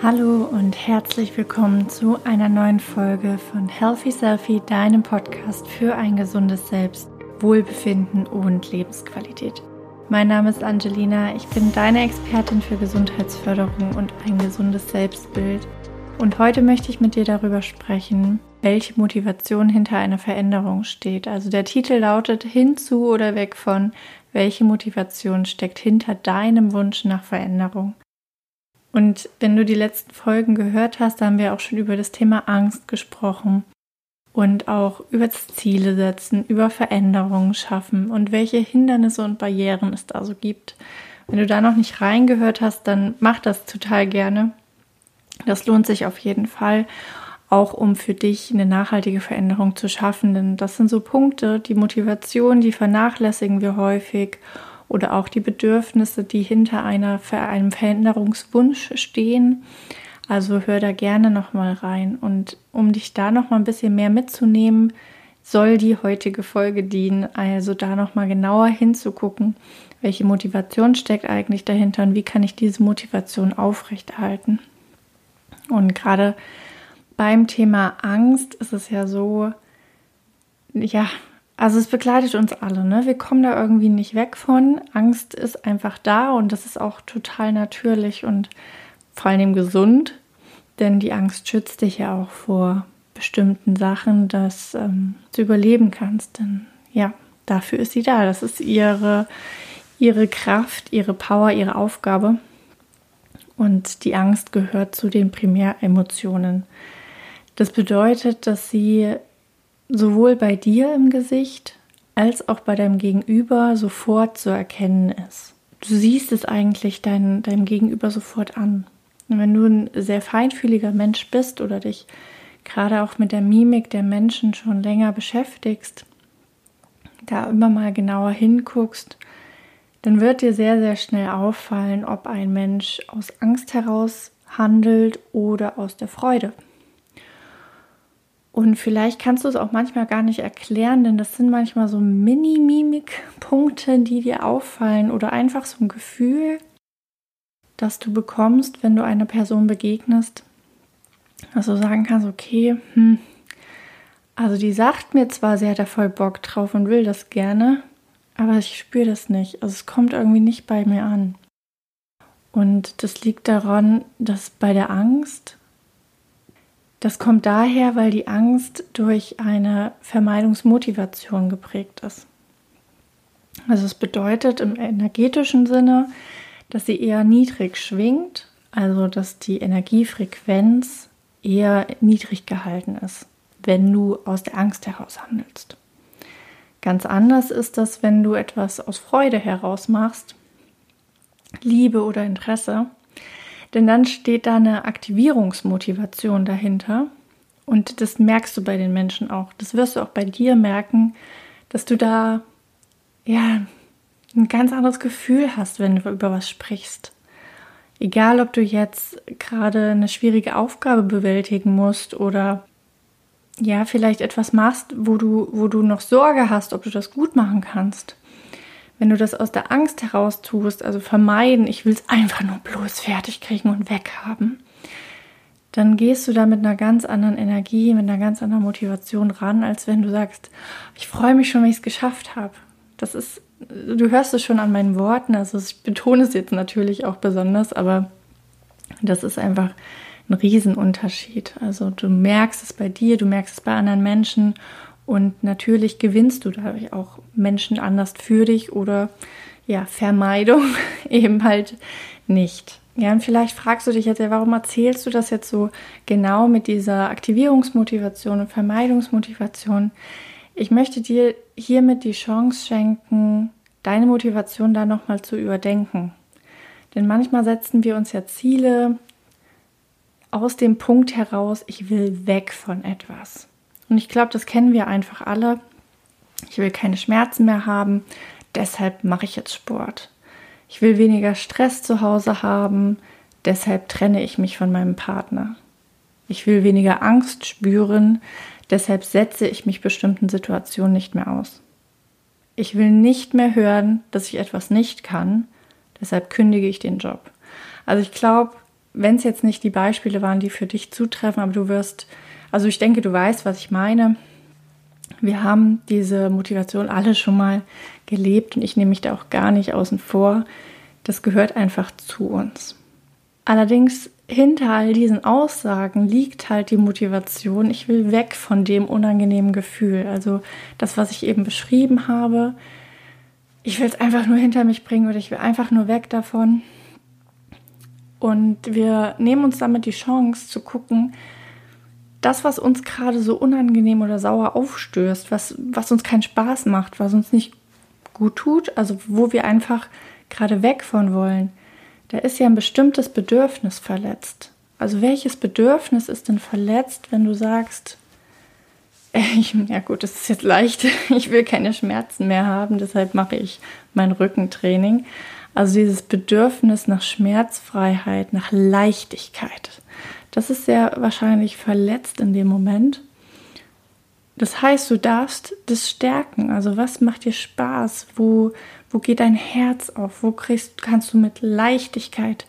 Hallo und herzlich willkommen zu einer neuen Folge von Healthy Selfie, deinem Podcast für ein gesundes Selbst, Wohlbefinden und Lebensqualität. Mein Name ist Angelina, ich bin deine Expertin für Gesundheitsförderung und ein gesundes Selbstbild. Und heute möchte ich mit dir darüber sprechen, welche Motivation hinter einer Veränderung steht. Also der Titel lautet Hinzu oder weg von, welche Motivation steckt hinter deinem Wunsch nach Veränderung. Und wenn du die letzten Folgen gehört hast, da haben wir auch schon über das Thema Angst gesprochen und auch über das Ziele setzen, über Veränderungen schaffen und welche Hindernisse und Barrieren es da so gibt. Wenn du da noch nicht reingehört hast, dann mach das total gerne. Das lohnt sich auf jeden Fall, auch um für dich eine nachhaltige Veränderung zu schaffen. Denn das sind so Punkte, die Motivation, die vernachlässigen wir häufig oder auch die Bedürfnisse, die hinter einer, einem Veränderungswunsch stehen. Also hör da gerne nochmal rein. Und um dich da nochmal ein bisschen mehr mitzunehmen, soll die heutige Folge dienen, also da nochmal genauer hinzugucken, welche Motivation steckt eigentlich dahinter und wie kann ich diese Motivation aufrechterhalten. Und gerade beim Thema Angst ist es ja so, ja, also es begleitet uns alle, ne? Wir kommen da irgendwie nicht weg von. Angst ist einfach da und das ist auch total natürlich und vor allem gesund, denn die Angst schützt dich ja auch vor bestimmten Sachen, dass ähm, du überleben kannst. Denn ja, dafür ist sie da. Das ist ihre, ihre Kraft, ihre Power, ihre Aufgabe. Und die Angst gehört zu den Primäremotionen. Das bedeutet, dass sie sowohl bei dir im Gesicht als auch bei deinem Gegenüber sofort zu erkennen ist. Du siehst es eigentlich dein, deinem Gegenüber sofort an. Und wenn du ein sehr feinfühliger Mensch bist oder dich gerade auch mit der Mimik der Menschen schon länger beschäftigst, da immer mal genauer hinguckst, dann wird dir sehr, sehr schnell auffallen, ob ein Mensch aus Angst heraus handelt oder aus der Freude. Und vielleicht kannst du es auch manchmal gar nicht erklären, denn das sind manchmal so Mini-Mimik-Punkte, die dir auffallen oder einfach so ein Gefühl, das du bekommst, wenn du einer Person begegnest. Also sagen kannst, okay, hm, also die sagt mir zwar, sie hat da voll Bock drauf und will das gerne, aber ich spüre das nicht. Also es kommt irgendwie nicht bei mir an. Und das liegt daran, dass bei der Angst das kommt daher, weil die Angst durch eine Vermeidungsmotivation geprägt ist. Also es bedeutet im energetischen Sinne, dass sie eher niedrig schwingt, also dass die Energiefrequenz eher niedrig gehalten ist, wenn du aus der Angst heraus handelst. Ganz anders ist das, wenn du etwas aus Freude heraus machst, Liebe oder Interesse, denn dann steht da eine Aktivierungsmotivation dahinter. Und das merkst du bei den Menschen auch. Das wirst du auch bei dir merken, dass du da ja ein ganz anderes Gefühl hast, wenn du über was sprichst. Egal, ob du jetzt gerade eine schwierige Aufgabe bewältigen musst oder ja, vielleicht etwas machst, wo du, wo du noch Sorge hast, ob du das gut machen kannst. Wenn du das aus der Angst heraus tust, also vermeiden, ich will es einfach nur bloß fertig kriegen und weghaben, dann gehst du da mit einer ganz anderen Energie, mit einer ganz anderen Motivation ran, als wenn du sagst, ich freue mich schon, wenn ich es geschafft habe. Das ist, du hörst es schon an meinen Worten, also ich betone es jetzt natürlich auch besonders, aber das ist einfach ein Riesenunterschied. Also du merkst es bei dir, du merkst es bei anderen Menschen und natürlich gewinnst du dadurch auch Menschen anders für dich oder ja, Vermeidung eben halt nicht. Ja, und vielleicht fragst du dich jetzt ja, warum erzählst du das jetzt so genau mit dieser Aktivierungsmotivation und Vermeidungsmotivation? Ich möchte dir hiermit die Chance schenken, deine Motivation da nochmal zu überdenken. Denn manchmal setzen wir uns ja Ziele aus dem Punkt heraus, ich will weg von etwas. Und ich glaube, das kennen wir einfach alle. Ich will keine Schmerzen mehr haben, deshalb mache ich jetzt Sport. Ich will weniger Stress zu Hause haben, deshalb trenne ich mich von meinem Partner. Ich will weniger Angst spüren, deshalb setze ich mich bestimmten Situationen nicht mehr aus. Ich will nicht mehr hören, dass ich etwas nicht kann, deshalb kündige ich den Job. Also ich glaube, wenn es jetzt nicht die Beispiele waren, die für dich zutreffen, aber du wirst, also ich denke, du weißt, was ich meine. Wir haben diese Motivation alle schon mal gelebt und ich nehme mich da auch gar nicht außen vor. Das gehört einfach zu uns. Allerdings hinter all diesen Aussagen liegt halt die Motivation, ich will weg von dem unangenehmen Gefühl. Also das, was ich eben beschrieben habe. Ich will es einfach nur hinter mich bringen oder ich will einfach nur weg davon. Und wir nehmen uns damit die Chance zu gucken, das, was uns gerade so unangenehm oder sauer aufstößt, was, was uns keinen Spaß macht, was uns nicht gut tut, also wo wir einfach gerade weg von wollen, da ist ja ein bestimmtes Bedürfnis verletzt. Also welches Bedürfnis ist denn verletzt, wenn du sagst, ich, ja gut, das ist jetzt leicht, ich will keine Schmerzen mehr haben, deshalb mache ich mein Rückentraining. Also dieses Bedürfnis nach Schmerzfreiheit, nach Leichtigkeit, das ist sehr wahrscheinlich verletzt in dem Moment. Das heißt, du darfst das stärken. Also was macht dir Spaß? Wo, wo geht dein Herz auf? Wo kriegst, kannst du mit Leichtigkeit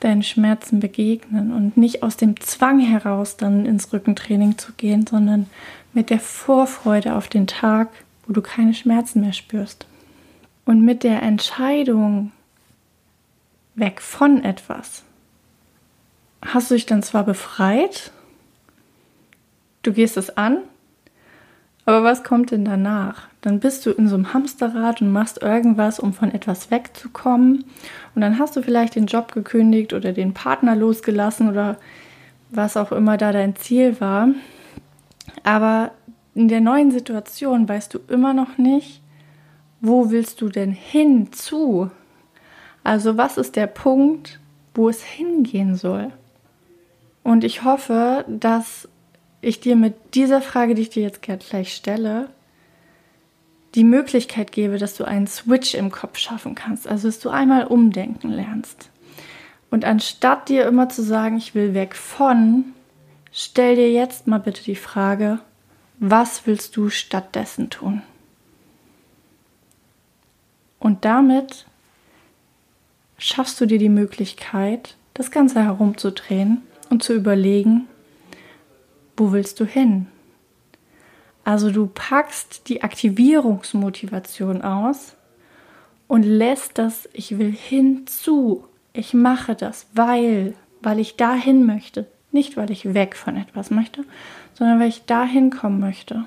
deinen Schmerzen begegnen und nicht aus dem Zwang heraus dann ins Rückentraining zu gehen, sondern mit der Vorfreude auf den Tag, wo du keine Schmerzen mehr spürst. Und mit der Entscheidung, weg von etwas, hast du dich dann zwar befreit, du gehst es an, aber was kommt denn danach? Dann bist du in so einem Hamsterrad und machst irgendwas, um von etwas wegzukommen. Und dann hast du vielleicht den Job gekündigt oder den Partner losgelassen oder was auch immer da dein Ziel war. Aber in der neuen Situation weißt du immer noch nicht, wo willst du denn hinzu? Also was ist der Punkt, wo es hingehen soll? Und ich hoffe, dass ich dir mit dieser Frage, die ich dir jetzt gleich stelle, die Möglichkeit gebe, dass du einen Switch im Kopf schaffen kannst. Also dass du einmal umdenken lernst. Und anstatt dir immer zu sagen, ich will weg von, stell dir jetzt mal bitte die Frage, was willst du stattdessen tun? Und damit schaffst du dir die Möglichkeit, das Ganze herumzudrehen und zu überlegen, wo willst du hin? Also du packst die Aktivierungsmotivation aus und lässt das, ich will hinzu, ich mache das, weil, weil ich dahin möchte. Nicht, weil ich weg von etwas möchte, sondern weil ich dahin kommen möchte.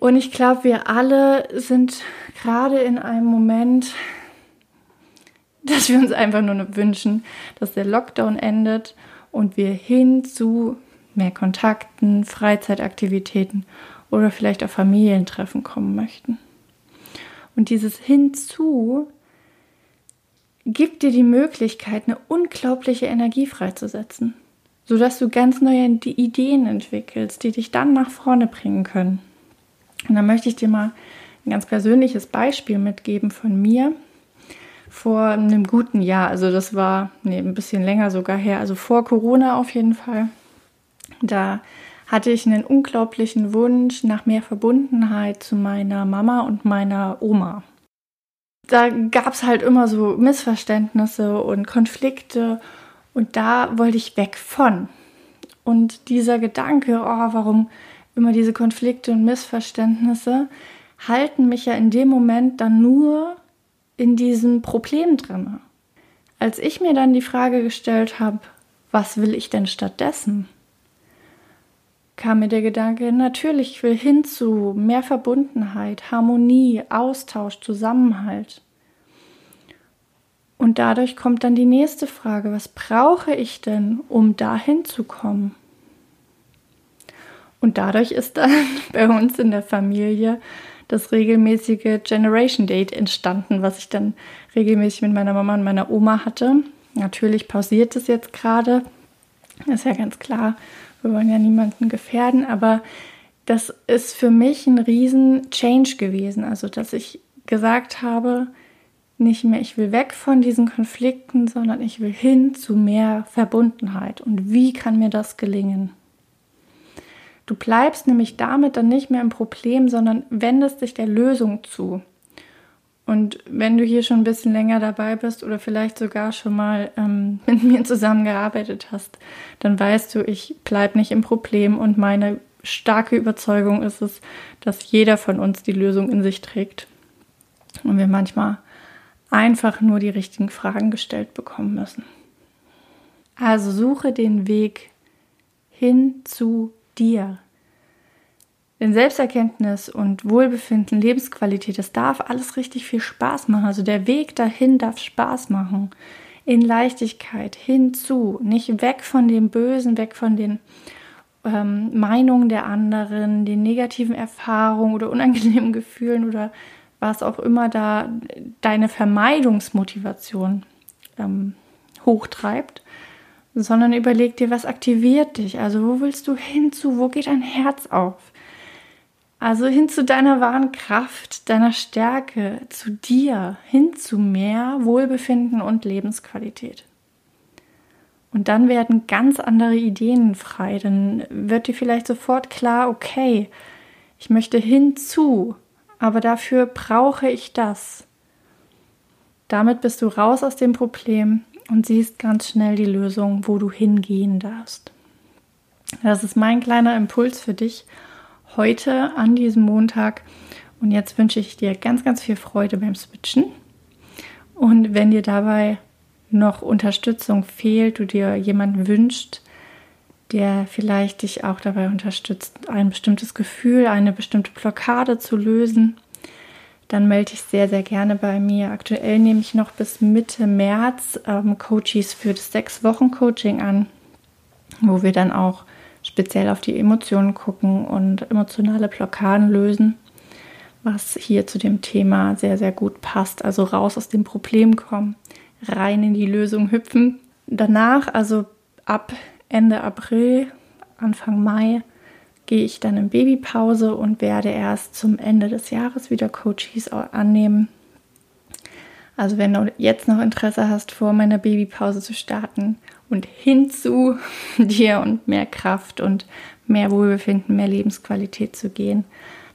Und ich glaube, wir alle sind gerade in einem Moment, dass wir uns einfach nur wünschen, dass der Lockdown endet und wir hin zu mehr Kontakten, Freizeitaktivitäten oder vielleicht auch Familientreffen kommen möchten. Und dieses Hinzu gibt dir die Möglichkeit, eine unglaubliche Energie freizusetzen, sodass du ganz neue Ideen entwickelst, die dich dann nach vorne bringen können. Und da möchte ich dir mal ein ganz persönliches Beispiel mitgeben von mir vor einem guten Jahr. Also das war nee, ein bisschen länger sogar her, also vor Corona auf jeden Fall. Da hatte ich einen unglaublichen Wunsch nach mehr Verbundenheit zu meiner Mama und meiner Oma. Da gab es halt immer so Missverständnisse und Konflikte und da wollte ich weg von. Und dieser Gedanke, oh, warum immer diese Konflikte und Missverständnisse, halten mich ja in dem Moment dann nur in diesem Problem drin. Als ich mir dann die Frage gestellt habe, was will ich denn stattdessen? kam mir der Gedanke, natürlich, ich will hin zu mehr Verbundenheit, Harmonie, Austausch, Zusammenhalt. Und dadurch kommt dann die nächste Frage, was brauche ich denn, um dahin zu kommen? Und dadurch ist dann bei uns in der Familie das regelmäßige Generation Date entstanden, was ich dann regelmäßig mit meiner Mama und meiner Oma hatte. Natürlich pausiert es jetzt gerade, ist ja ganz klar, wir wollen ja niemanden gefährden, aber das ist für mich ein riesen Change gewesen. Also, dass ich gesagt habe, nicht mehr, ich will weg von diesen Konflikten, sondern ich will hin zu mehr Verbundenheit. Und wie kann mir das gelingen? Du bleibst nämlich damit dann nicht mehr im Problem, sondern wendest dich der Lösung zu. Und wenn du hier schon ein bisschen länger dabei bist oder vielleicht sogar schon mal ähm, mit mir zusammengearbeitet hast, dann weißt du, ich bleibe nicht im Problem und meine starke Überzeugung ist es, dass jeder von uns die Lösung in sich trägt. Und wir manchmal einfach nur die richtigen Fragen gestellt bekommen müssen. Also suche den Weg hin zu dir. Denn Selbsterkenntnis und Wohlbefinden, Lebensqualität, das darf alles richtig viel Spaß machen. Also der Weg dahin darf Spaß machen. In Leichtigkeit hinzu, nicht weg von dem Bösen, weg von den ähm, Meinungen der anderen, den negativen Erfahrungen oder unangenehmen Gefühlen oder was auch immer da deine Vermeidungsmotivation ähm, hochtreibt, sondern überleg dir, was aktiviert dich? Also wo willst du hinzu? Wo geht dein Herz auf? Also hin zu deiner wahren Kraft, deiner Stärke, zu dir, hin zu mehr Wohlbefinden und Lebensqualität. Und dann werden ganz andere Ideen frei. Dann wird dir vielleicht sofort klar, okay, ich möchte hinzu, aber dafür brauche ich das. Damit bist du raus aus dem Problem und siehst ganz schnell die Lösung, wo du hingehen darfst. Das ist mein kleiner Impuls für dich heute an diesem Montag. Und jetzt wünsche ich dir ganz, ganz viel Freude beim Switchen. Und wenn dir dabei noch Unterstützung fehlt, du dir jemanden wünscht, der vielleicht dich auch dabei unterstützt, ein bestimmtes Gefühl, eine bestimmte Blockade zu lösen, dann melde dich sehr, sehr gerne bei mir. Aktuell nehme ich noch bis Mitte März ähm, Coaches für das Sechs-Wochen-Coaching an, wo wir dann auch speziell auf die Emotionen gucken und emotionale Blockaden lösen, was hier zu dem Thema sehr, sehr gut passt. Also raus aus dem Problem kommen, rein in die Lösung hüpfen. Danach, also ab Ende April, Anfang Mai, gehe ich dann in Babypause und werde erst zum Ende des Jahres wieder Coaches annehmen. Also wenn du jetzt noch Interesse hast, vor meiner Babypause zu starten und hinzu dir und mehr Kraft und mehr Wohlbefinden, mehr Lebensqualität zu gehen,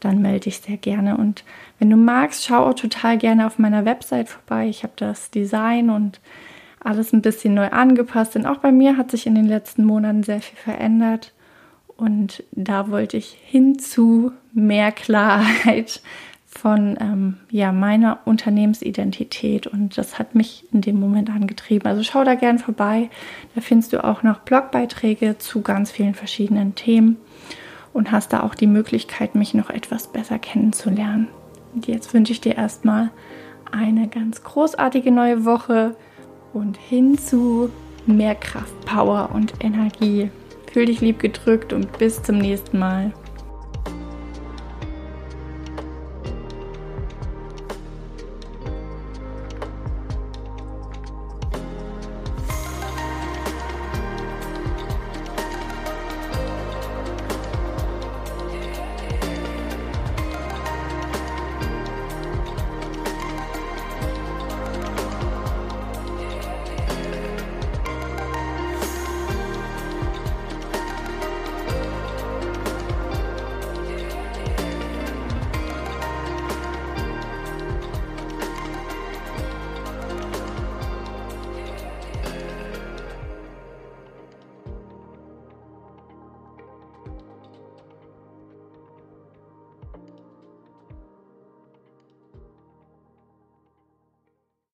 dann melde dich sehr gerne. Und wenn du magst, schau auch total gerne auf meiner Website vorbei. Ich habe das Design und alles ein bisschen neu angepasst, denn auch bei mir hat sich in den letzten Monaten sehr viel verändert. Und da wollte ich hinzu mehr Klarheit von ähm, ja, meiner Unternehmensidentität und das hat mich in dem Moment angetrieben. Also schau da gern vorbei. Da findest du auch noch Blogbeiträge zu ganz vielen verschiedenen Themen und hast da auch die Möglichkeit, mich noch etwas besser kennenzulernen. Und jetzt wünsche ich dir erstmal eine ganz großartige neue Woche und hin zu mehr Kraft, Power und Energie. Fühl dich lieb gedrückt und bis zum nächsten Mal.